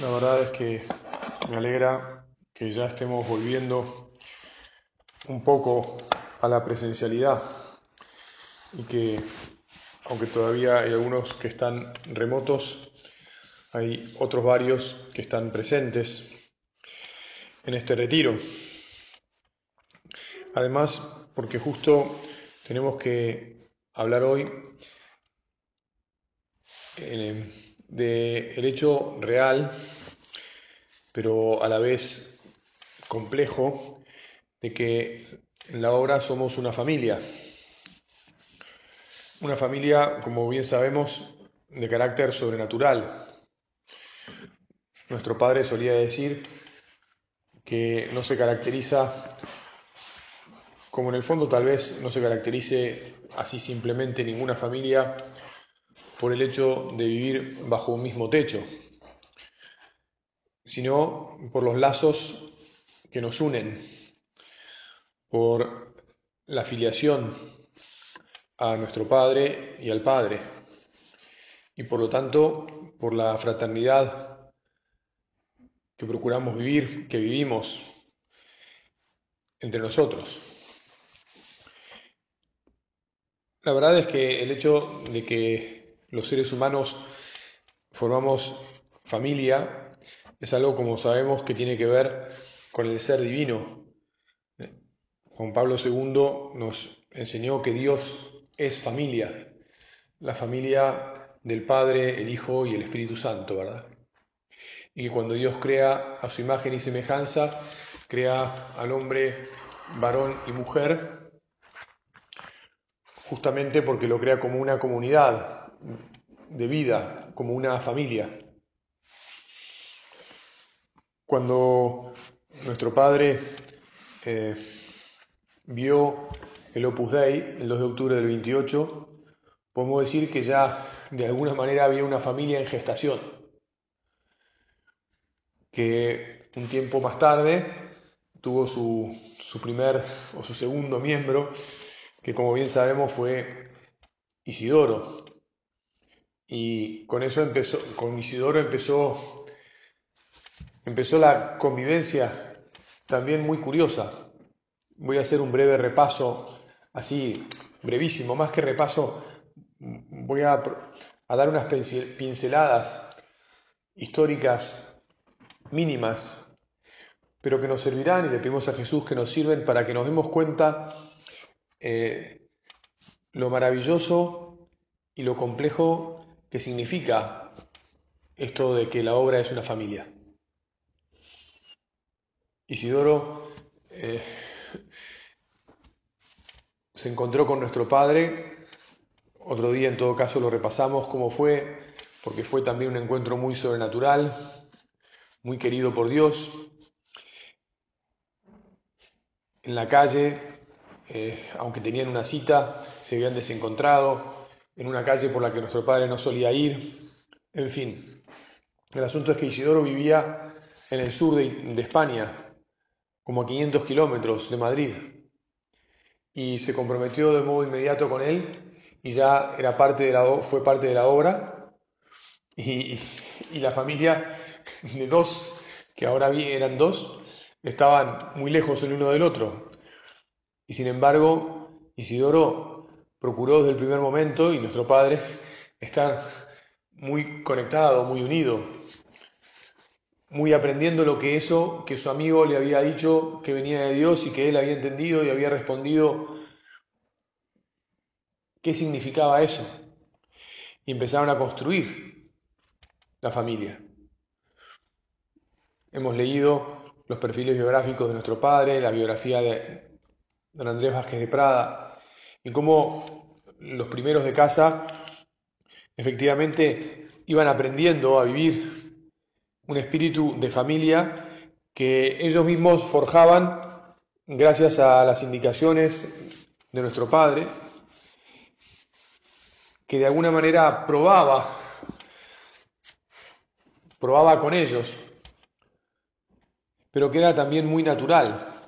La verdad es que me alegra que ya estemos volviendo un poco a la presencialidad y que, aunque todavía hay algunos que están remotos, hay otros varios que están presentes en este retiro. Además, porque justo tenemos que hablar hoy eh, del hecho real, pero a la vez complejo, de que en la obra somos una familia. Una familia, como bien sabemos, de carácter sobrenatural. Nuestro padre solía decir que no se caracteriza, como en el fondo tal vez no se caracterice así simplemente ninguna familia por el hecho de vivir bajo un mismo techo, sino por los lazos que nos unen, por la filiación a nuestro Padre y al Padre, y por lo tanto por la fraternidad que procuramos vivir, que vivimos entre nosotros. La verdad es que el hecho de que los seres humanos formamos familia, es algo como sabemos que tiene que ver con el ser divino. Juan Pablo II nos enseñó que Dios es familia, la familia del Padre, el Hijo y el Espíritu Santo, ¿verdad? Y que cuando Dios crea a su imagen y semejanza, crea al hombre varón y mujer, justamente porque lo crea como una comunidad, de vida, como una familia. Cuando nuestro padre eh, vio el Opus Dei, el 2 de octubre del 28, podemos decir que ya de alguna manera había una familia en gestación, que un tiempo más tarde tuvo su, su primer o su segundo miembro, que como bien sabemos fue Isidoro, y con eso empezó, con Isidoro empezó, empezó la convivencia también muy curiosa. Voy a hacer un breve repaso, así brevísimo, más que repaso, voy a, a dar unas pinceladas históricas mínimas, pero que nos servirán y le pedimos a Jesús que nos sirven para que nos demos cuenta eh, lo maravilloso y lo complejo ¿Qué significa esto de que la obra es una familia? Isidoro eh, se encontró con nuestro padre, otro día en todo caso lo repasamos cómo fue, porque fue también un encuentro muy sobrenatural, muy querido por Dios. En la calle, eh, aunque tenían una cita, se habían desencontrado, en una calle por la que nuestro padre no solía ir. En fin, el asunto es que Isidoro vivía en el sur de, España, como a 500 kilómetros de Madrid, y se comprometió de modo inmediato con él y ya era parte de la, fue parte de la obra y, y la familia de dos, que ahora eran dos, estaban muy lejos el uno del otro. Y sin embargo, Isidoro procuró desde el primer momento y nuestro Padre está muy conectado, muy unido, muy aprendiendo lo que eso que su amigo le había dicho que venía de Dios y que él había entendido y había respondido qué significaba eso. Y empezaron a construir la familia. Hemos leído los perfiles biográficos de nuestro padre, la biografía de don Andrés Vázquez de Prada, y cómo los primeros de casa efectivamente iban aprendiendo a vivir un espíritu de familia que ellos mismos forjaban gracias a las indicaciones de nuestro Padre, que de alguna manera probaba, probaba con ellos, pero que era también muy natural.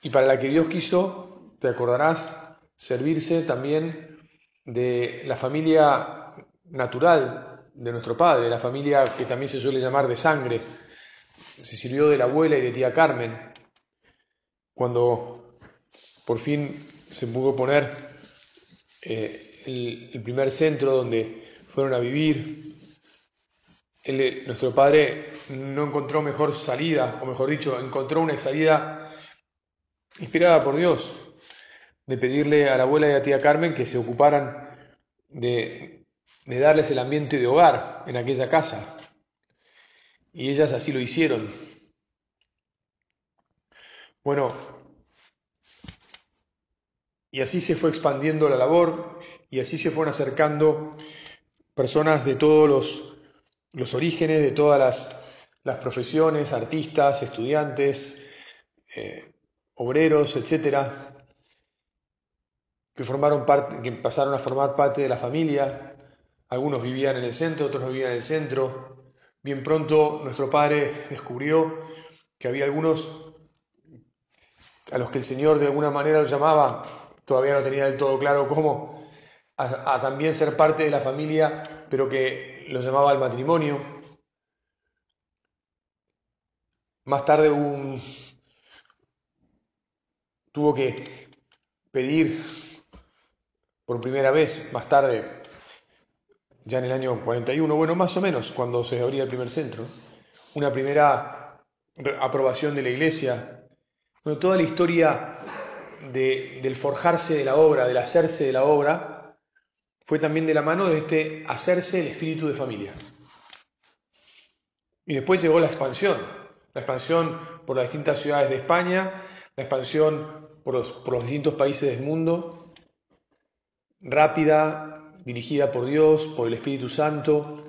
Y para la que Dios quiso, te acordarás, servirse también de la familia natural de nuestro Padre, la familia que también se suele llamar de sangre. Se sirvió de la abuela y de tía Carmen, cuando por fin se pudo poner eh, el, primer centro donde fueron a vivir. nuestro padre no encontró mejor salida, o mejor dicho, encontró una salida inspirada por Dios, de pedirle a la abuela y a tía Carmen que se ocuparan de, de darles el ambiente de hogar en aquella casa. Y ellas así lo hicieron. Bueno, y así se fue expandiendo la labor y así se fueron acercando personas de todos los, los orígenes, de todas las, las profesiones, artistas, estudiantes, eh, obreros, etcétera, que formaron parte, que pasaron a formar parte de la familia. Algunos vivían en el centro, otros no vivían en el centro. Bien pronto nuestro padre descubrió que había algunos a los que el Señor de alguna manera los llamaba, todavía no tenía del todo claro cómo, a, también ser parte de la familia, pero que los llamaba al matrimonio. Más tarde un, tuvo que pedir por primera vez, más tarde, ya en el año 41, bueno, más o menos, cuando se abría el primer centro, una primera aprobación de la iglesia. Bueno, toda la historia del forjarse de la obra, del hacerse de la obra, fue también de la mano de este hacerse el espíritu de familia. Y después llegó la expansión, la expansión por las distintas ciudades de España, la expansión por los, distintos países del mundo, rápida, dirigida por Dios, por el Espíritu Santo,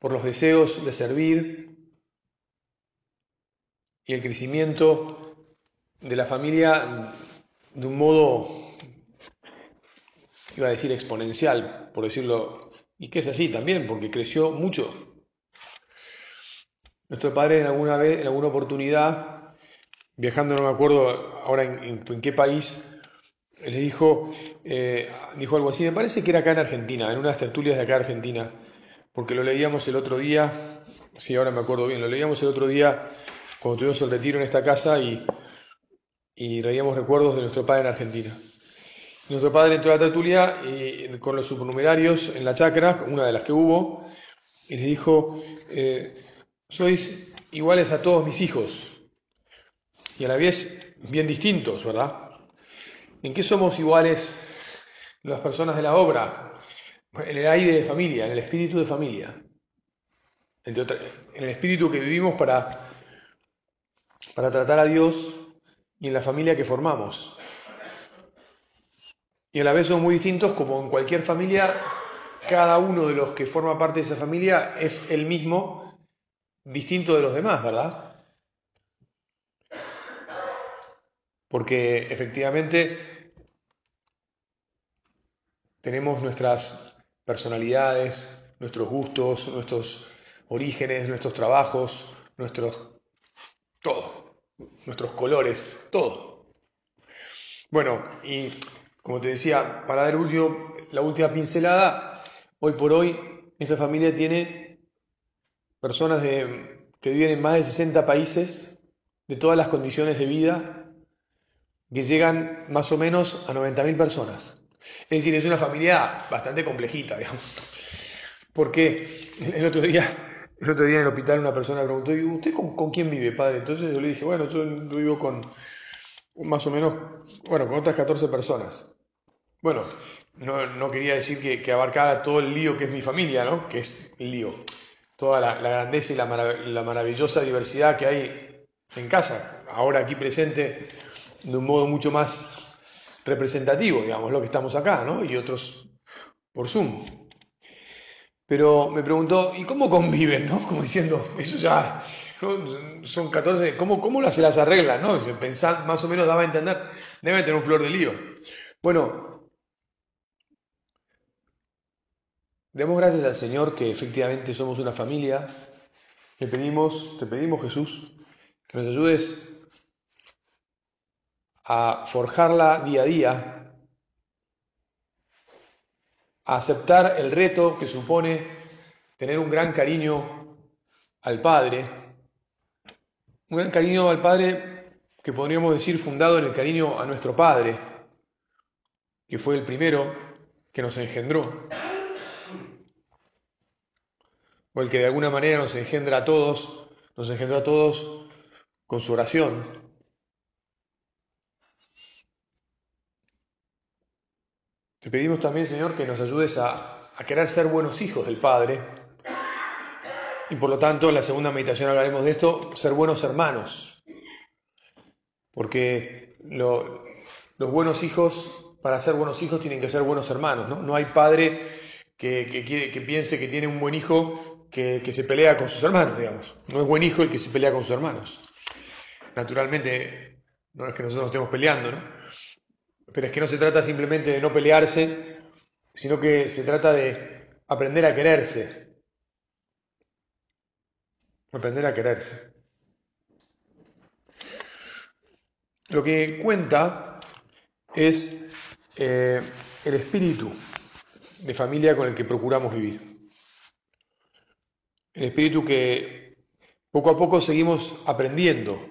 por los deseos de servir y el crecimiento de la familia de un modo, iba a decir exponencial, por decirlo, y que es así también, porque creció mucho. Nuestro padre en alguna vez, en alguna oportunidad, viajando, no me acuerdo ahora en, qué país, le dijo, eh, dijo algo así, me parece que era acá en Argentina, en unas tertulias de acá en Argentina, porque lo leíamos el otro día, sí, ahora me acuerdo bien, lo leíamos el otro día cuando tuvimos el retiro en esta casa y, y reíamos recuerdos de nuestro padre en Argentina. Nuestro padre entró a la tertulia y, con los supernumerarios en la chacra, una de las que hubo, y le dijo, eh, sois iguales a todos mis hijos, y a la vez bien distintos, ¿verdad? ¿En qué somos iguales las personas de la obra? En el aire de familia, en el espíritu de familia. En el espíritu que vivimos para, para tratar a Dios y en la familia que formamos. Y a la vez somos muy distintos, como en cualquier familia, cada uno de los que forma parte de esa familia es el mismo, distinto de los demás, ¿verdad? Porque efectivamente tenemos nuestras personalidades, nuestros gustos, nuestros orígenes, nuestros trabajos, nuestros todo, nuestros colores, todo. Bueno, y como te decía, para dar último, la última pincelada, hoy por hoy esta familia tiene personas de, que viven en más de 60 países, de todas las condiciones de vida, que llegan más o menos a 90.000 personas. Es decir, es una familia bastante complejita, digamos. Porque el otro día, el otro día en el hospital una persona preguntó, ¿y usted con, quién vive, padre? Entonces yo le dije, bueno, yo vivo con más o menos, bueno, con otras 14 personas. Bueno, no, quería decir que, que, abarcara todo el lío que es mi familia, ¿no? Que es el lío. Toda la, grandeza y la, la maravillosa diversidad que hay en casa. Ahora aquí presente de un modo mucho más representativo, digamos, lo que estamos acá, ¿no? Y otros por Zoom. Pero me preguntó, ¿y cómo conviven? ¿no? Como diciendo, eso ya son 14, ¿cómo, cómo se las arreglan? ¿no? Pensar, más o menos daba a entender, debe tener un flor de lío. Bueno, demos gracias al Señor que efectivamente somos una familia. Le pedimos, te pedimos Jesús, que nos ayudes a forjarla día a día, a aceptar el reto que supone tener un gran cariño al Padre, un gran cariño al Padre que podríamos decir fundado en el cariño a nuestro Padre, que fue el primero que nos engendró, o el que de alguna manera nos engendra a todos, nos engendró a todos con su oración, Te pedimos también, Señor, que nos ayudes a, querer ser buenos hijos del Padre. Y por lo tanto, en la segunda meditación hablaremos de esto, ser buenos hermanos. Porque los buenos hijos, para ser buenos hijos, tienen que ser buenos hermanos. No, no hay padre que, piense que tiene un buen hijo que, que se pelea con sus hermanos, digamos. No es buen hijo el que se pelea con sus hermanos. Naturalmente, no es que nosotros estemos peleando, ¿no? Pero es que no se trata simplemente de no pelearse, sino que se trata de aprender a quererse. Aprender a quererse. Lo que cuenta es eh, el espíritu de familia con el que procuramos vivir. El espíritu que poco a poco seguimos aprendiendo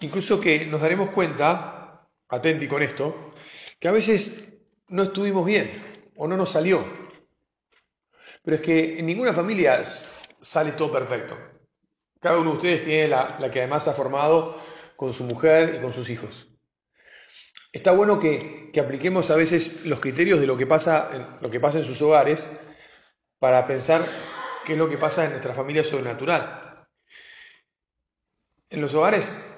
Incluso que nos daremos cuenta, atenti con esto, que a veces no estuvimos bien o no nos salió. Pero es que en ninguna familia sale todo perfecto. Cada uno de ustedes tiene la, que además ha formado con su mujer y con sus hijos. Está bueno que, apliquemos a veces los criterios de lo que, pasa, lo que pasa en sus hogares para pensar qué es lo que pasa en nuestra familia sobrenatural. En los hogares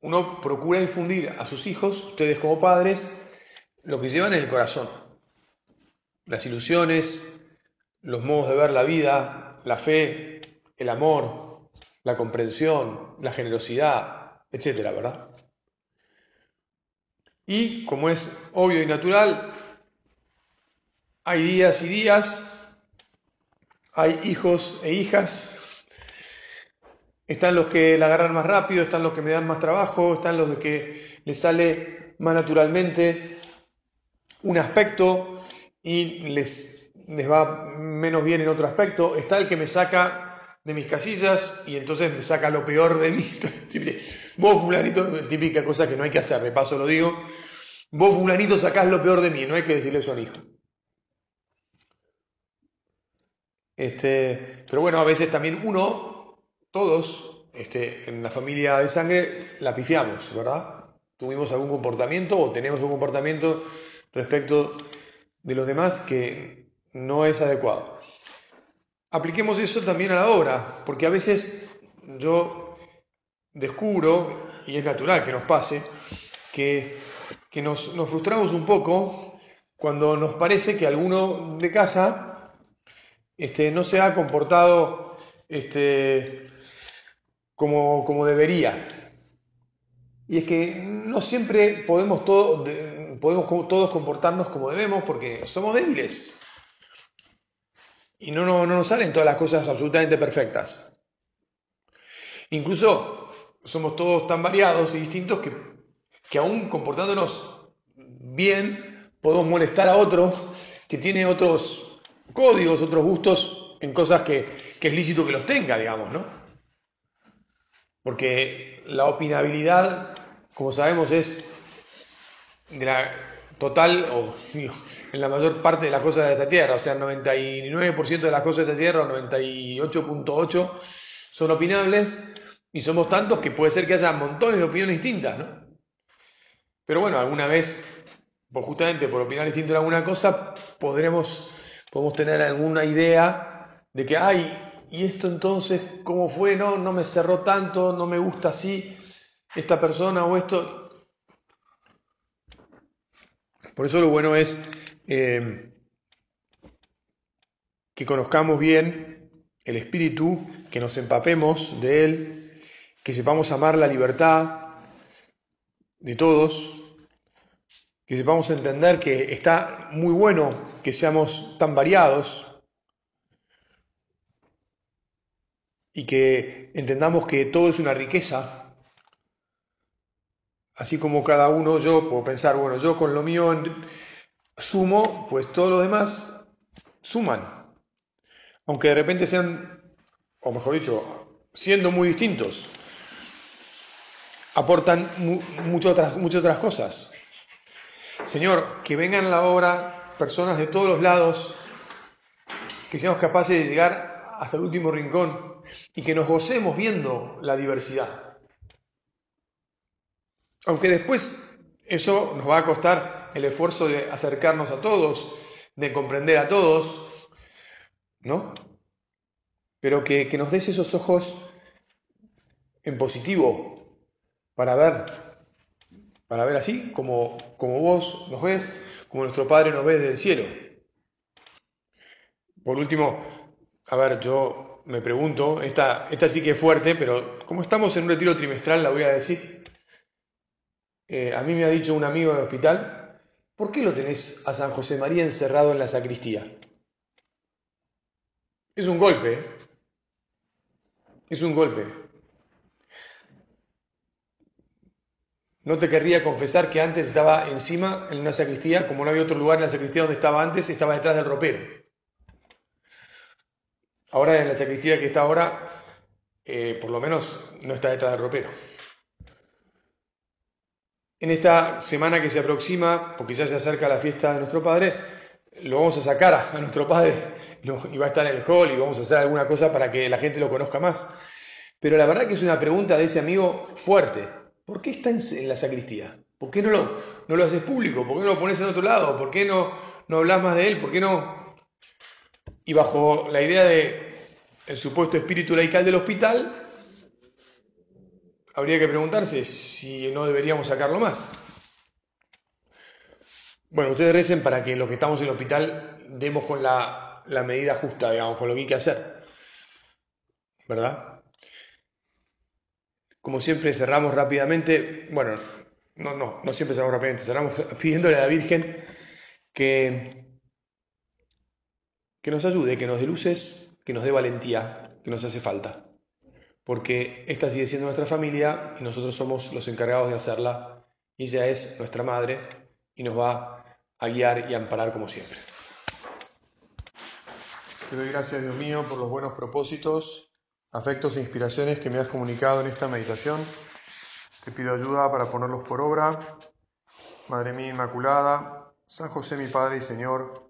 uno procura infundir a sus hijos, ustedes como padres, lo que llevan en el corazón. Las ilusiones, los modos de ver la vida, la fe, el amor, la comprensión, la generosidad, etcétera, ¿verdad? Y como es obvio y natural, hay días y días, hay hijos e hijas están los que la agarran más rápido, están los que me dan más trabajo, están los de que les sale más naturalmente un aspecto y les, les va menos bien en otro aspecto. Está el que me saca de mis casillas y entonces me saca lo peor de mí. Vos, fulanito, típica cosa que no hay que hacer, de paso lo digo. Vos, fulanito, sacás lo peor de mí, no hay que decirle eso al hijo. Este, pero bueno, a veces también uno todos este, en la familia de sangre la pifiamos, ¿verdad? Tuvimos algún comportamiento o tenemos un comportamiento respecto de los demás que no es adecuado. Apliquemos eso también a la obra, porque a veces yo descubro, y es natural que nos pase, que, nos, nos frustramos un poco cuando nos parece que alguno de casa este, no se ha comportado este, como, debería. Y es que no siempre podemos, podemos todos comportarnos como debemos porque somos débiles. Y no, no, nos salen todas las cosas absolutamente perfectas. Incluso somos todos tan variados y distintos que, que aún comportándonos bien podemos molestar a otro que tiene otros códigos, otros gustos en cosas que, que es lícito que los tenga, digamos, ¿no? Porque la opinabilidad, como sabemos, es de la total, o en la mayor parte de las cosas de esta tierra, o sea, el 99% de las cosas de esta tierra, o 98.8, son opinables, y somos tantos que puede ser que haya montones de opiniones distintas, ¿no? Pero bueno, alguna vez, por justamente por opinar distinto en alguna cosa, podremos, podemos tener alguna idea de que hay y esto entonces, ¿cómo fue? No, no me cerró tanto, no me gusta así esta persona o esto. Por eso lo bueno es eh, que conozcamos bien el Espíritu, que nos empapemos de Él, que sepamos amar la libertad de todos, que sepamos entender que está muy bueno que seamos tan variados y que entendamos que todo es una riqueza. Así como cada uno, yo puedo pensar, bueno, yo con lo mío sumo, pues todos los demás suman. Aunque de repente sean, o mejor dicho, siendo muy distintos, aportan muchas otras, muchas otras cosas. Señor, que vengan a la obra personas de todos los lados, que seamos capaces de llegar hasta el último rincón y que nos gocemos viendo la diversidad. Aunque después eso nos va a costar el esfuerzo de acercarnos a todos, de comprender a todos, ¿no? Pero que, nos des esos ojos en positivo para ver, para ver así como, como vos nos ves, como nuestro Padre nos ve desde el cielo. Por último, a ver, yo me pregunto, esta, esta sí que es fuerte, pero como estamos en un retiro trimestral, la voy a decir. Eh, a mí me ha dicho un amigo del hospital, ¿por qué lo tenés a San José María encerrado en la sacristía? Es un golpe, ¿eh? es un golpe. No te querría confesar que antes estaba encima en una sacristía, como no había otro lugar en la sacristía donde estaba antes, estaba detrás del ropero. Ahora en la sacristía que está ahora, eh, por lo menos no está detrás del ropero. En esta semana que se aproxima, porque ya se acerca la fiesta de nuestro Padre, lo vamos a sacar a, nuestro Padre y va a estar en el hall y vamos a hacer alguna cosa para que la gente lo conozca más. Pero la verdad que es una pregunta de ese amigo fuerte. ¿Por qué está en, la sacristía? ¿Por qué no lo, no lo haces público? ¿Por qué no lo pones en otro lado? ¿Por qué no, no hablas más de él? ¿Por qué no? Y bajo la idea de supuesto espíritu laical del hospital, habría que preguntarse si no deberíamos sacarlo más. Bueno, ustedes recen para que los que estamos en el hospital demos con la, la medida justa, digamos, con lo que hay que hacer. ¿Verdad? Como siempre cerramos rápidamente, bueno, no, no, no siempre cerramos rápidamente, cerramos pidiéndole a la Virgen que, que nos ayude, que nos dé luces, que nos dé valentía, que nos hace falta. Porque esta sigue siendo nuestra familia y nosotros somos los encargados de hacerla. Y ella es nuestra madre y nos va a guiar y amparar como siempre. Te doy gracias, Dios mío, por los buenos propósitos, afectos e inspiraciones que me has comunicado en esta meditación. Te pido ayuda para ponerlos por obra. Madre mía Inmaculada, San José mi Padre y Señor,